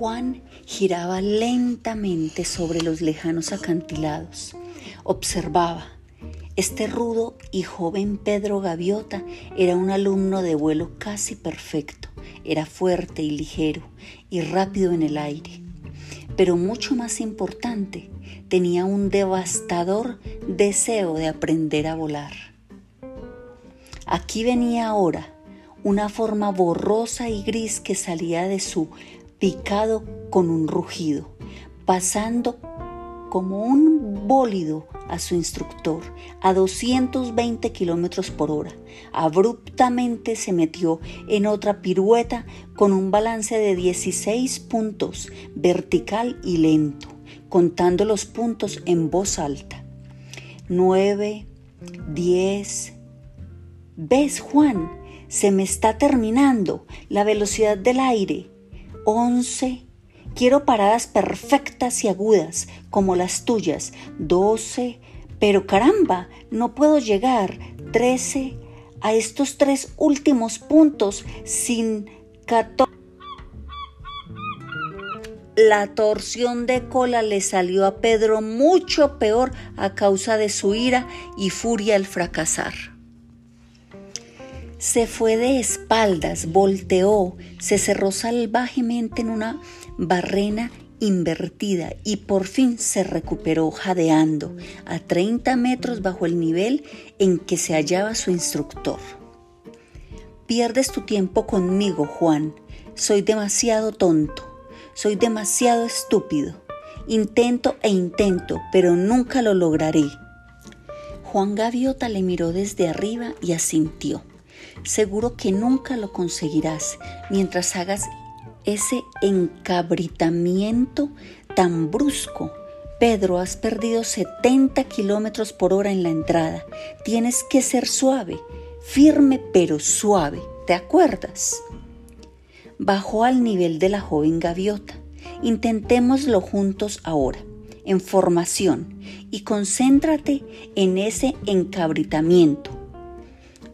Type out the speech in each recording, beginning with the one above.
Juan giraba lentamente sobre los lejanos acantilados. Observaba. Este rudo y joven Pedro Gaviota era un alumno de vuelo casi perfecto. Era fuerte y ligero y rápido en el aire. Pero mucho más importante, tenía un devastador deseo de aprender a volar. Aquí venía ahora una forma borrosa y gris que salía de su picado con un rugido, pasando como un bólido a su instructor a 220 kilómetros por hora. Abruptamente se metió en otra pirueta con un balance de 16 puntos, vertical y lento, contando los puntos en voz alta. 9, 10. ¿Ves, Juan? Se me está terminando la velocidad del aire. 11. Quiero paradas perfectas y agudas, como las tuyas. 12. Pero caramba, no puedo llegar. 13. A estos tres últimos puntos sin 14. La torsión de cola le salió a Pedro mucho peor a causa de su ira y furia al fracasar. Se fue de espaldas, volteó, se cerró salvajemente en una barrena invertida y por fin se recuperó jadeando a 30 metros bajo el nivel en que se hallaba su instructor. Pierdes tu tiempo conmigo, Juan. Soy demasiado tonto. Soy demasiado estúpido. Intento e intento, pero nunca lo lograré. Juan Gaviota le miró desde arriba y asintió. Seguro que nunca lo conseguirás mientras hagas ese encabritamiento tan brusco. Pedro, has perdido 70 kilómetros por hora en la entrada. Tienes que ser suave, firme pero suave. ¿Te acuerdas? Bajó al nivel de la joven gaviota. Intentémoslo juntos ahora, en formación, y concéntrate en ese encabritamiento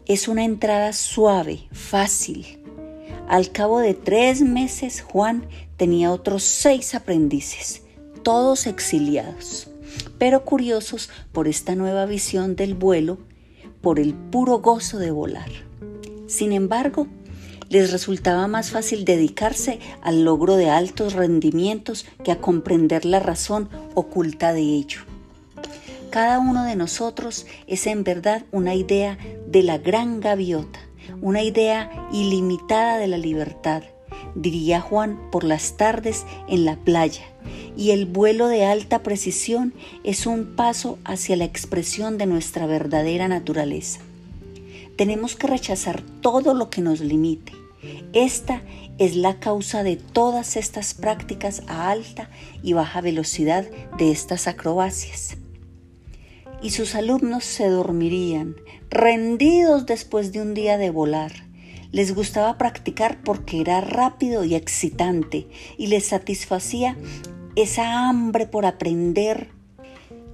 es una entrada suave, fácil. Al cabo de tres meses, Juan tenía otros seis aprendices, todos exiliados, pero curiosos por esta nueva visión del vuelo, por el puro gozo de volar. Sin embargo, les resultaba más fácil dedicarse al logro de altos rendimientos que a comprender la razón oculta de ello. Cada uno de nosotros es en verdad una idea de la gran gaviota, una idea ilimitada de la libertad, diría Juan por las tardes en la playa, y el vuelo de alta precisión es un paso hacia la expresión de nuestra verdadera naturaleza. Tenemos que rechazar todo lo que nos limite. Esta es la causa de todas estas prácticas a alta y baja velocidad de estas acrobacias y sus alumnos se dormirían, rendidos después de un día de volar. Les gustaba practicar porque era rápido y excitante y les satisfacía esa hambre por aprender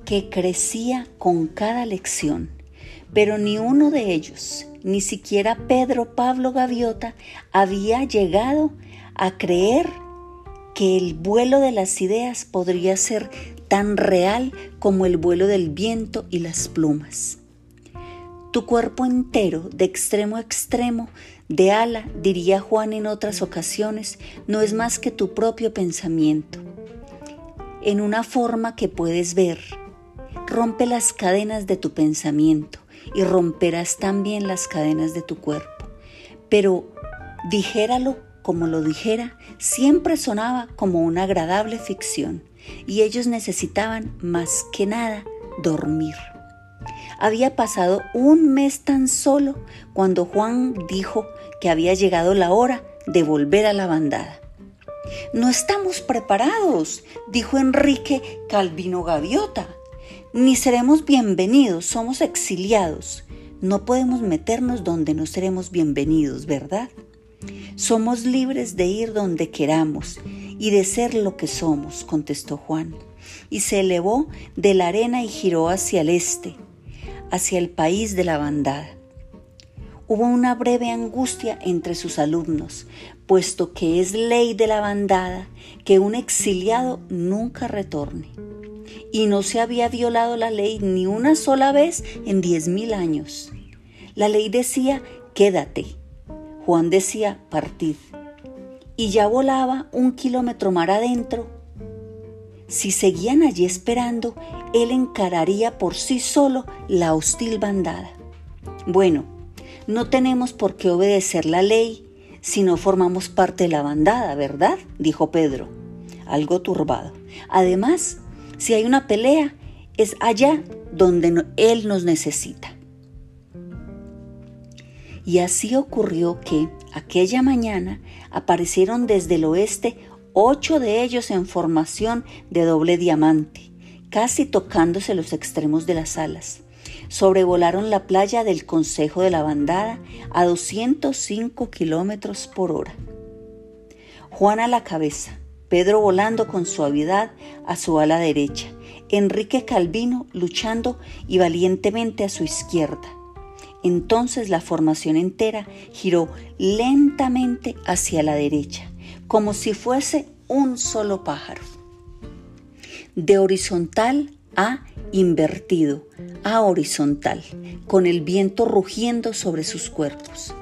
que crecía con cada lección. Pero ni uno de ellos, ni siquiera Pedro Pablo Gaviota, había llegado a creer que el vuelo de las ideas podría ser tan real como el vuelo del viento y las plumas. Tu cuerpo entero, de extremo a extremo, de ala, diría Juan en otras ocasiones, no es más que tu propio pensamiento. En una forma que puedes ver, rompe las cadenas de tu pensamiento y romperás también las cadenas de tu cuerpo. Pero dijéralo como lo dijera, siempre sonaba como una agradable ficción y ellos necesitaban más que nada dormir. Había pasado un mes tan solo cuando Juan dijo que había llegado la hora de volver a la bandada. No estamos preparados, dijo Enrique Calvino Gaviota. Ni seremos bienvenidos, somos exiliados. No podemos meternos donde no seremos bienvenidos, ¿verdad? Somos libres de ir donde queramos y de ser lo que somos, contestó Juan, y se elevó de la arena y giró hacia el este, hacia el país de la bandada. Hubo una breve angustia entre sus alumnos, puesto que es ley de la bandada que un exiliado nunca retorne. Y no se había violado la ley ni una sola vez en diez mil años. La ley decía, quédate. Juan decía, partid. Y ya volaba un kilómetro mar adentro. Si seguían allí esperando, él encararía por sí solo la hostil bandada. Bueno, no tenemos por qué obedecer la ley si no formamos parte de la bandada, ¿verdad? dijo Pedro, algo turbado. Además, si hay una pelea, es allá donde Él nos necesita. Y así ocurrió que aquella mañana aparecieron desde el oeste ocho de ellos en formación de doble diamante, casi tocándose los extremos de las alas sobrevolaron la playa del Consejo de la Bandada a 205 kilómetros por hora. Juan a la cabeza, Pedro volando con suavidad a su ala derecha, Enrique Calvino luchando y valientemente a su izquierda. Entonces la formación entera giró lentamente hacia la derecha, como si fuese un solo pájaro. De horizontal a invertido, a horizontal, con el viento rugiendo sobre sus cuerpos.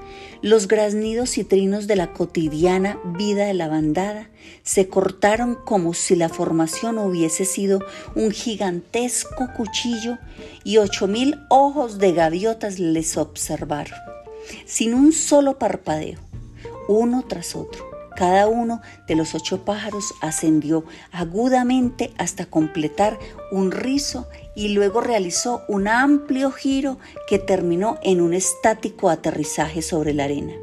Los graznidos y trinos de la cotidiana vida de la bandada se cortaron como si la formación hubiese sido un gigantesco cuchillo y ocho mil ojos de gaviotas les observaron, sin un solo parpadeo, uno tras otro. Cada uno de los ocho pájaros ascendió agudamente hasta completar un rizo y luego realizó un amplio giro que terminó en un estático aterrizaje sobre la arena.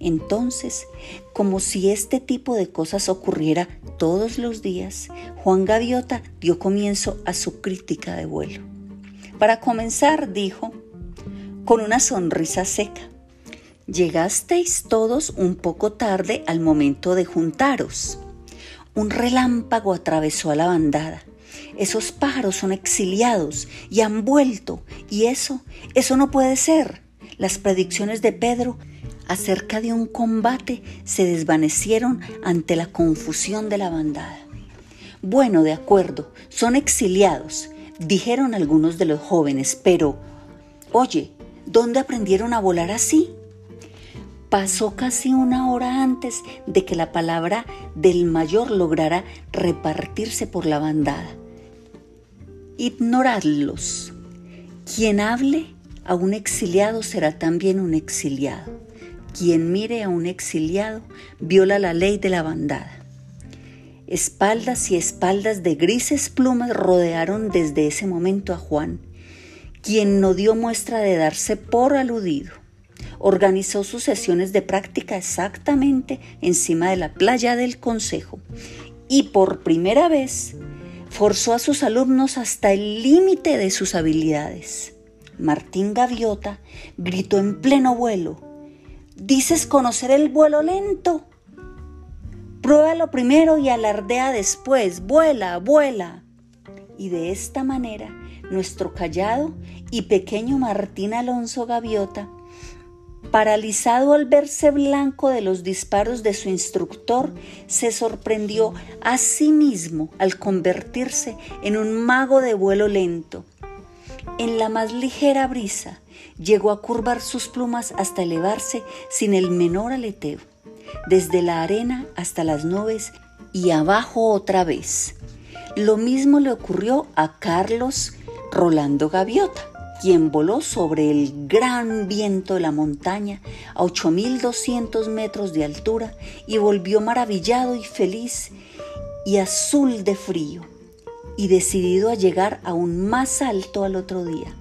Entonces, como si este tipo de cosas ocurriera todos los días, Juan Gaviota dio comienzo a su crítica de vuelo. Para comenzar, dijo, con una sonrisa seca, Llegasteis todos un poco tarde al momento de juntaros. Un relámpago atravesó a la bandada. Esos pájaros son exiliados y han vuelto. Y eso, eso no puede ser. Las predicciones de Pedro acerca de un combate se desvanecieron ante la confusión de la bandada. Bueno, de acuerdo, son exiliados, dijeron algunos de los jóvenes, pero, oye, ¿dónde aprendieron a volar así? Pasó casi una hora antes de que la palabra del mayor lograra repartirse por la bandada. Ignoradlos. Quien hable a un exiliado será también un exiliado. Quien mire a un exiliado viola la ley de la bandada. Espaldas y espaldas de grises plumas rodearon desde ese momento a Juan, quien no dio muestra de darse por aludido organizó sus sesiones de práctica exactamente encima de la playa del Consejo y por primera vez forzó a sus alumnos hasta el límite de sus habilidades. Martín Gaviota gritó en pleno vuelo, ¿dices conocer el vuelo lento? Pruébalo primero y alardea después, vuela, vuela. Y de esta manera, nuestro callado y pequeño Martín Alonso Gaviota Paralizado al verse blanco de los disparos de su instructor, se sorprendió a sí mismo al convertirse en un mago de vuelo lento. En la más ligera brisa, llegó a curvar sus plumas hasta elevarse sin el menor aleteo, desde la arena hasta las nubes y abajo otra vez. Lo mismo le ocurrió a Carlos Rolando Gaviota quien voló sobre el gran viento de la montaña a 8.200 metros de altura y volvió maravillado y feliz y azul de frío y decidido a llegar aún más alto al otro día.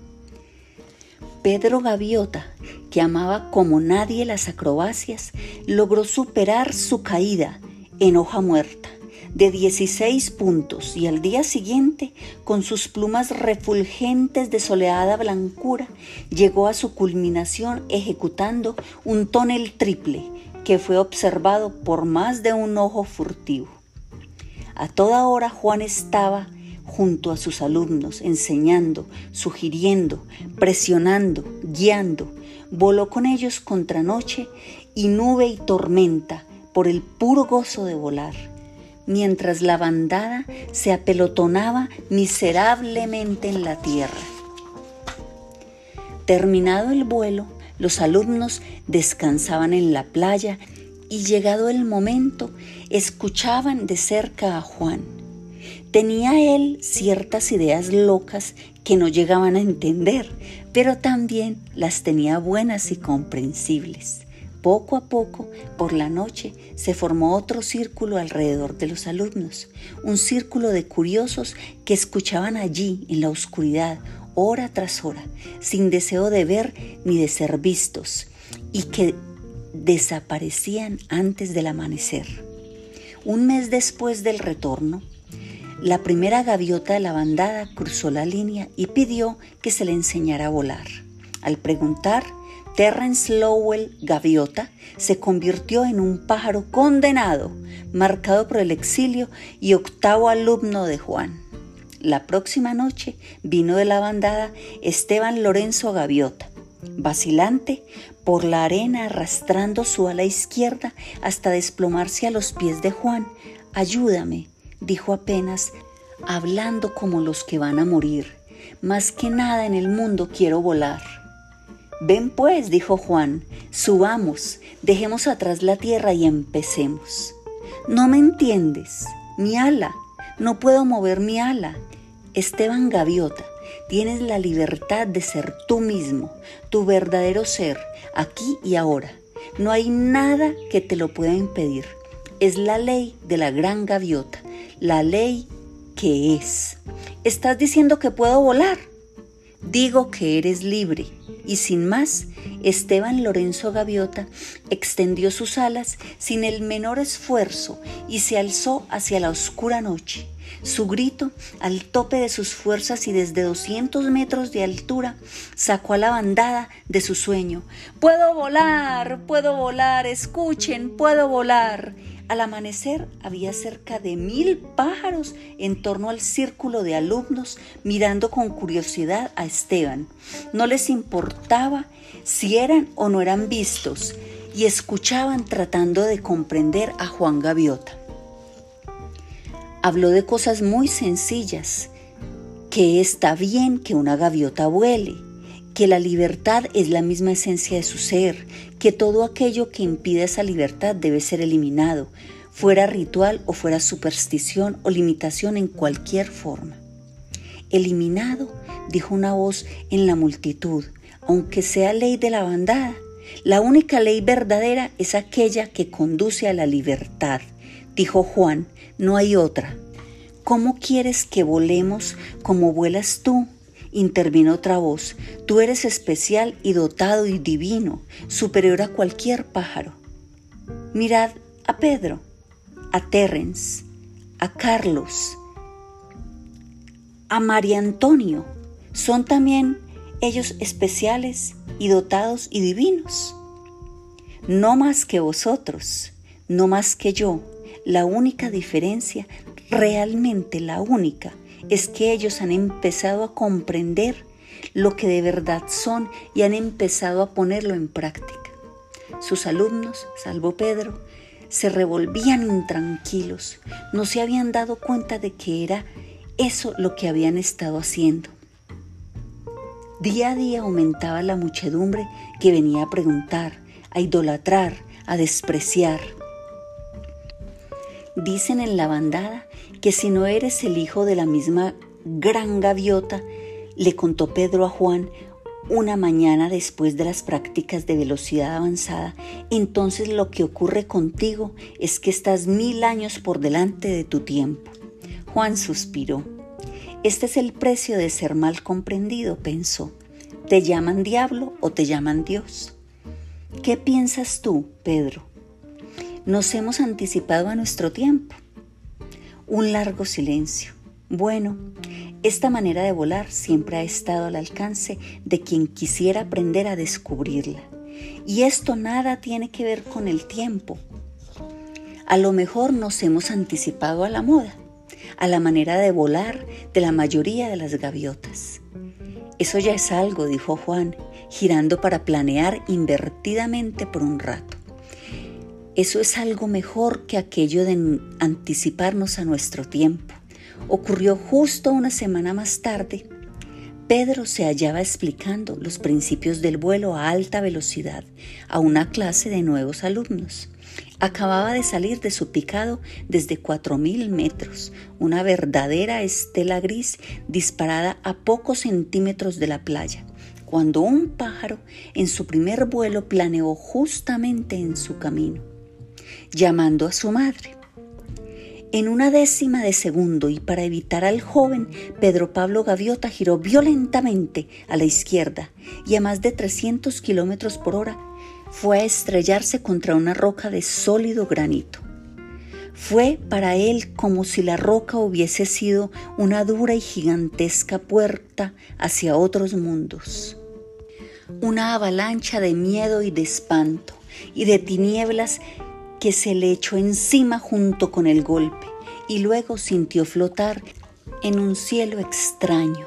Pedro Gaviota, que amaba como nadie las acrobacias, logró superar su caída en hoja muerta de 16 puntos y al día siguiente, con sus plumas refulgentes de soleada blancura, llegó a su culminación ejecutando un tonel triple que fue observado por más de un ojo furtivo. A toda hora Juan estaba junto a sus alumnos, enseñando, sugiriendo, presionando, guiando, voló con ellos contra noche y nube y tormenta por el puro gozo de volar, mientras la bandada se apelotonaba miserablemente en la tierra. Terminado el vuelo, los alumnos descansaban en la playa y llegado el momento, escuchaban de cerca a Juan. Tenía él ciertas ideas locas que no llegaban a entender, pero también las tenía buenas y comprensibles. Poco a poco, por la noche, se formó otro círculo alrededor de los alumnos, un círculo de curiosos que escuchaban allí, en la oscuridad, hora tras hora, sin deseo de ver ni de ser vistos, y que desaparecían antes del amanecer. Un mes después del retorno, la primera gaviota de la bandada cruzó la línea y pidió que se le enseñara a volar. Al preguntar, Terrence Lowell Gaviota se convirtió en un pájaro condenado, marcado por el exilio y octavo alumno de Juan. La próxima noche vino de la bandada Esteban Lorenzo Gaviota, vacilante por la arena arrastrando su ala izquierda hasta desplomarse a los pies de Juan. Ayúdame, dijo apenas, hablando como los que van a morir. Más que nada en el mundo quiero volar. Ven pues, dijo Juan, subamos, dejemos atrás la tierra y empecemos. No me entiendes, mi ala, no puedo mover mi ala, Esteban Gaviota, tienes la libertad de ser tú mismo, tu verdadero ser, aquí y ahora. No hay nada que te lo pueda impedir. Es la ley de la gran gaviota, la ley que es. ¿Estás diciendo que puedo volar? Digo que eres libre. Y sin más, Esteban Lorenzo Gaviota extendió sus alas sin el menor esfuerzo y se alzó hacia la oscura noche. Su grito, al tope de sus fuerzas y desde 200 metros de altura, sacó a la bandada de su sueño. Puedo volar, puedo volar, escuchen, puedo volar. Al amanecer había cerca de mil pájaros en torno al círculo de alumnos mirando con curiosidad a Esteban. No les importaba si eran o no eran vistos y escuchaban tratando de comprender a Juan Gaviota. Habló de cosas muy sencillas, que está bien que una gaviota vuele, que la libertad es la misma esencia de su ser, que todo aquello que impide esa libertad debe ser eliminado, fuera ritual o fuera superstición o limitación en cualquier forma. Eliminado, dijo una voz en la multitud, aunque sea ley de la bandada, la única ley verdadera es aquella que conduce a la libertad, dijo Juan, no hay otra. ¿Cómo quieres que volemos como vuelas tú? Intervino otra voz. Tú eres especial y dotado y divino, superior a cualquier pájaro. Mirad a Pedro, a Terence, a Carlos, a María Antonio. Son también ellos especiales y dotados y divinos. No más que vosotros, no más que yo, la única diferencia, realmente la única, es que ellos han empezado a comprender lo que de verdad son y han empezado a ponerlo en práctica. Sus alumnos, salvo Pedro, se revolvían intranquilos, no se habían dado cuenta de que era eso lo que habían estado haciendo. Día a día aumentaba la muchedumbre que venía a preguntar, a idolatrar, a despreciar. Dicen en la bandada que si no eres el hijo de la misma gran gaviota, le contó Pedro a Juan una mañana después de las prácticas de velocidad avanzada, entonces lo que ocurre contigo es que estás mil años por delante de tu tiempo. Juan suspiró. Este es el precio de ser mal comprendido, pensó. ¿Te llaman diablo o te llaman Dios? ¿Qué piensas tú, Pedro? Nos hemos anticipado a nuestro tiempo. Un largo silencio. Bueno, esta manera de volar siempre ha estado al alcance de quien quisiera aprender a descubrirla. Y esto nada tiene que ver con el tiempo. A lo mejor nos hemos anticipado a la moda, a la manera de volar de la mayoría de las gaviotas. Eso ya es algo, dijo Juan, girando para planear invertidamente por un rato. Eso es algo mejor que aquello de anticiparnos a nuestro tiempo. Ocurrió justo una semana más tarde. Pedro se hallaba explicando los principios del vuelo a alta velocidad a una clase de nuevos alumnos. Acababa de salir de su picado desde 4.000 metros, una verdadera estela gris disparada a pocos centímetros de la playa, cuando un pájaro en su primer vuelo planeó justamente en su camino, llamando a su madre. En una décima de segundo y para evitar al joven, Pedro Pablo Gaviota giró violentamente a la izquierda y a más de 300 kilómetros por hora fue a estrellarse contra una roca de sólido granito. Fue para él como si la roca hubiese sido una dura y gigantesca puerta hacia otros mundos. Una avalancha de miedo y de espanto y de tinieblas que se le echó encima junto con el golpe y luego sintió flotar en un cielo extraño,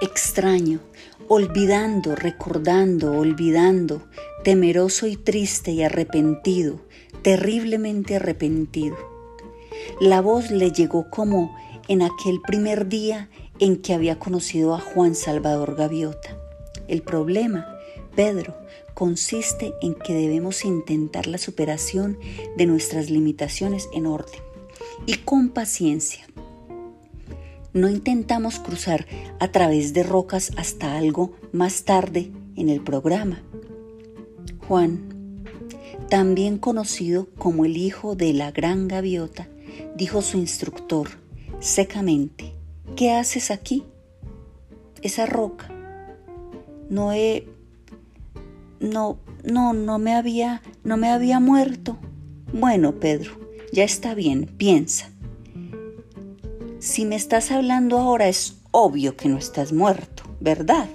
extraño, olvidando, recordando, olvidando, temeroso y triste y arrepentido, terriblemente arrepentido. La voz le llegó como en aquel primer día en que había conocido a Juan Salvador Gaviota. El problema, Pedro, consiste en que debemos intentar la superación de nuestras limitaciones en orden y con paciencia. No intentamos cruzar a través de rocas hasta algo más tarde en el programa. Juan, también conocido como el hijo de la gran gaviota, dijo su instructor secamente, ¿qué haces aquí? Esa roca. No he no no no me había no me había muerto. Bueno, Pedro, ya está bien, piensa. Si me estás hablando ahora es obvio que no estás muerto, ¿verdad?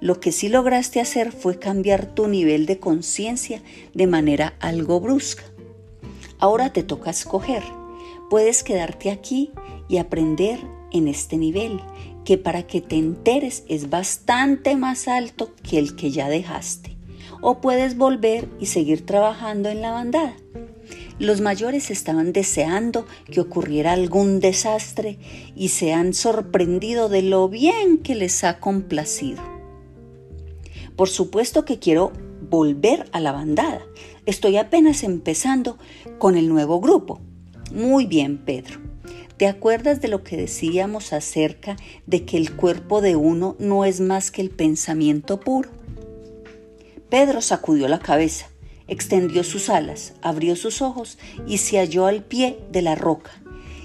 Lo que sí lograste hacer fue cambiar tu nivel de conciencia de manera algo brusca. Ahora te toca escoger. Puedes quedarte aquí y aprender en este nivel, que para que te enteres es bastante más alto que el que ya dejaste. O puedes volver y seguir trabajando en la bandada. Los mayores estaban deseando que ocurriera algún desastre y se han sorprendido de lo bien que les ha complacido. Por supuesto que quiero volver a la bandada. Estoy apenas empezando con el nuevo grupo. Muy bien, Pedro. ¿Te acuerdas de lo que decíamos acerca de que el cuerpo de uno no es más que el pensamiento puro? Pedro sacudió la cabeza, extendió sus alas, abrió sus ojos y se halló al pie de la roca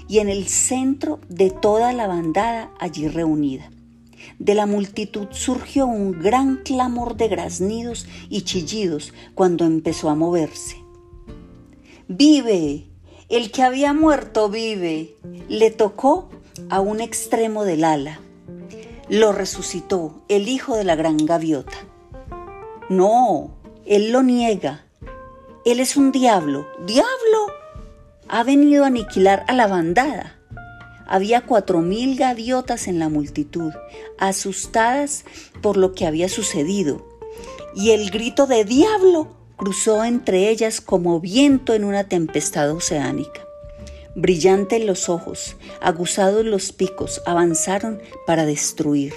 y en el centro de toda la bandada allí reunida. De la multitud surgió un gran clamor de graznidos y chillidos cuando empezó a moverse. ¡Vive! El que había muerto vive. Le tocó a un extremo del ala. Lo resucitó el hijo de la gran gaviota. No, él lo niega. Él es un diablo. ¡Diablo! Ha venido a aniquilar a la bandada. Había cuatro mil gaviotas en la multitud, asustadas por lo que había sucedido, y el grito de diablo cruzó entre ellas como viento en una tempestad oceánica. Brillantes los ojos, aguzados los picos, avanzaron para destruir.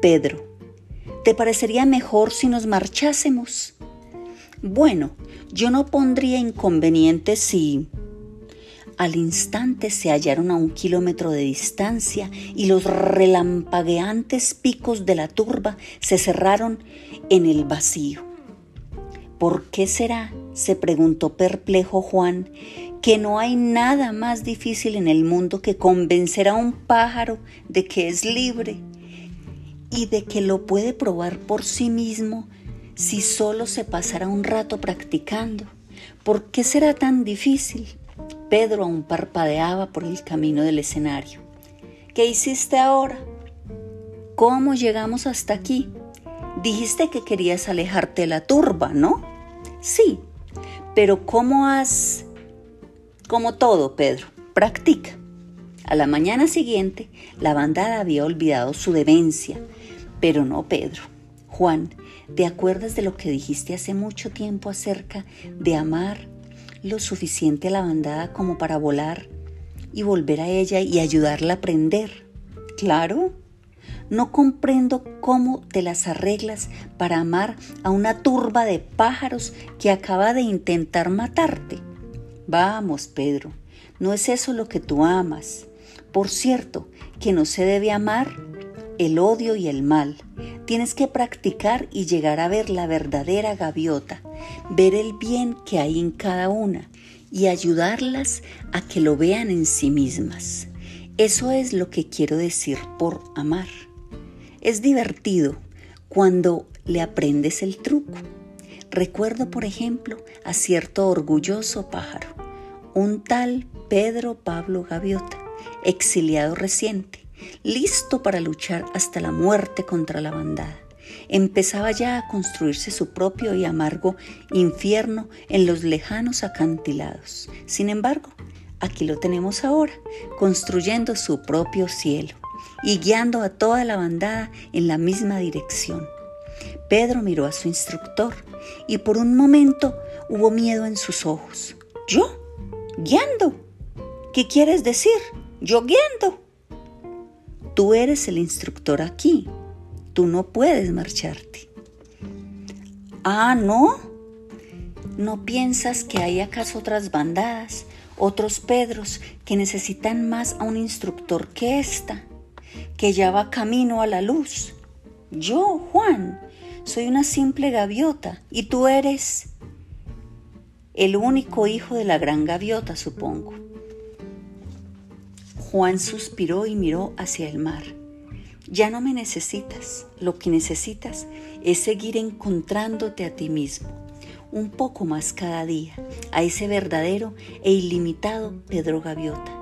Pedro, ¿te parecería mejor si nos marchásemos? Bueno, yo no pondría inconveniente si al instante se hallaron a un kilómetro de distancia y los relampagueantes picos de la turba se cerraron en el vacío. ¿Por qué será? se preguntó perplejo Juan, que no hay nada más difícil en el mundo que convencer a un pájaro de que es libre y de que lo puede probar por sí mismo si solo se pasara un rato practicando. ¿Por qué será tan difícil? Pedro aún parpadeaba por el camino del escenario. ¿Qué hiciste ahora? ¿Cómo llegamos hasta aquí? Dijiste que querías alejarte de la turba, ¿no? Sí, pero ¿cómo has... Como todo, Pedro, practica. A la mañana siguiente, la bandada había olvidado su demencia, pero no Pedro. Juan, ¿Te acuerdas de lo que dijiste hace mucho tiempo acerca de amar lo suficiente a la bandada como para volar y volver a ella y ayudarla a aprender? Claro. No comprendo cómo te las arreglas para amar a una turba de pájaros que acaba de intentar matarte. Vamos, Pedro, no es eso lo que tú amas. Por cierto, que no se debe amar el odio y el mal. Tienes que practicar y llegar a ver la verdadera gaviota, ver el bien que hay en cada una y ayudarlas a que lo vean en sí mismas. Eso es lo que quiero decir por amar. Es divertido cuando le aprendes el truco. Recuerdo, por ejemplo, a cierto orgulloso pájaro, un tal Pedro Pablo Gaviota, exiliado reciente, listo para luchar hasta la muerte contra la bandada. Empezaba ya a construirse su propio y amargo infierno en los lejanos acantilados. Sin embargo, aquí lo tenemos ahora, construyendo su propio cielo y guiando a toda la bandada en la misma dirección. Pedro miró a su instructor y por un momento hubo miedo en sus ojos. ¿Yo? ¿Guiando? ¿Qué quieres decir? ¿Yo guiando? Tú eres el instructor aquí. Tú no puedes marcharte. Ah, ¿no? ¿No piensas que hay acaso otras bandadas, otros Pedros que necesitan más a un instructor que esta, que ya va camino a la luz? Yo, Juan, soy una simple gaviota y tú eres el único hijo de la gran gaviota, supongo. Juan suspiró y miró hacia el mar. Ya no me necesitas, lo que necesitas es seguir encontrándote a ti mismo, un poco más cada día, a ese verdadero e ilimitado Pedro Gaviota.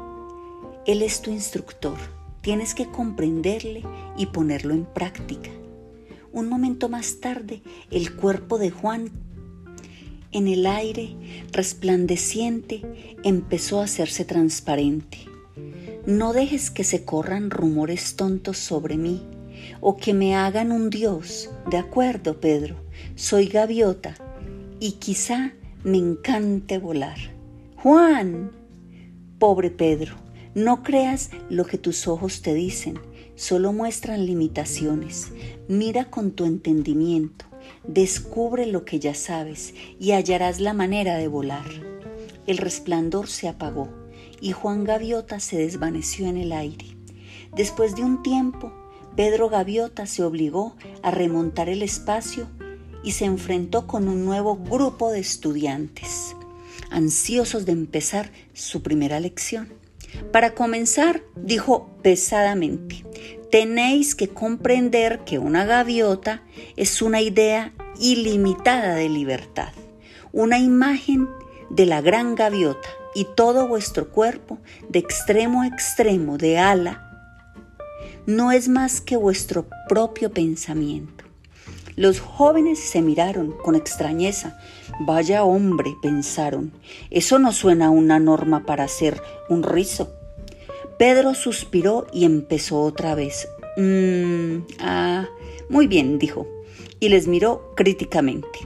Él es tu instructor, tienes que comprenderle y ponerlo en práctica. Un momento más tarde, el cuerpo de Juan en el aire resplandeciente empezó a hacerse transparente. No dejes que se corran rumores tontos sobre mí o que me hagan un dios. De acuerdo, Pedro, soy gaviota y quizá me encante volar. Juan, pobre Pedro, no creas lo que tus ojos te dicen, solo muestran limitaciones. Mira con tu entendimiento, descubre lo que ya sabes y hallarás la manera de volar. El resplandor se apagó y Juan Gaviota se desvaneció en el aire. Después de un tiempo, Pedro Gaviota se obligó a remontar el espacio y se enfrentó con un nuevo grupo de estudiantes, ansiosos de empezar su primera lección. Para comenzar, dijo pesadamente, tenéis que comprender que una gaviota es una idea ilimitada de libertad, una imagen de la gran gaviota, y todo vuestro cuerpo, de extremo a extremo, de ala, no es más que vuestro propio pensamiento. Los jóvenes se miraron con extrañeza. Vaya hombre, pensaron, eso no suena a una norma para hacer un rizo. Pedro suspiró y empezó otra vez. Mm, ah, muy bien, dijo, y les miró críticamente.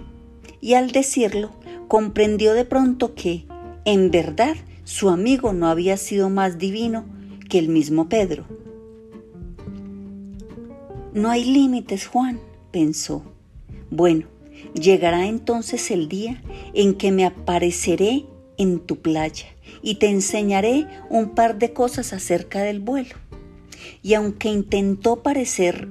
Y al decirlo, comprendió de pronto que, en verdad, su amigo no había sido más divino que el mismo Pedro. No hay límites, Juan, pensó. Bueno, llegará entonces el día en que me apareceré en tu playa y te enseñaré un par de cosas acerca del vuelo. Y aunque intentó parecer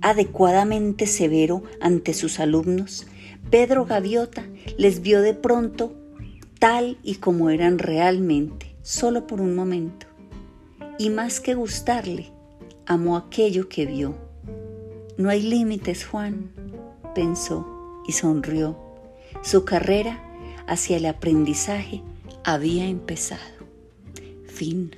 adecuadamente severo ante sus alumnos, Pedro Gaviota les vio de pronto tal y como eran realmente, solo por un momento. Y más que gustarle, amó aquello que vio. No hay límites, Juan, pensó y sonrió. Su carrera hacia el aprendizaje había empezado. Fin.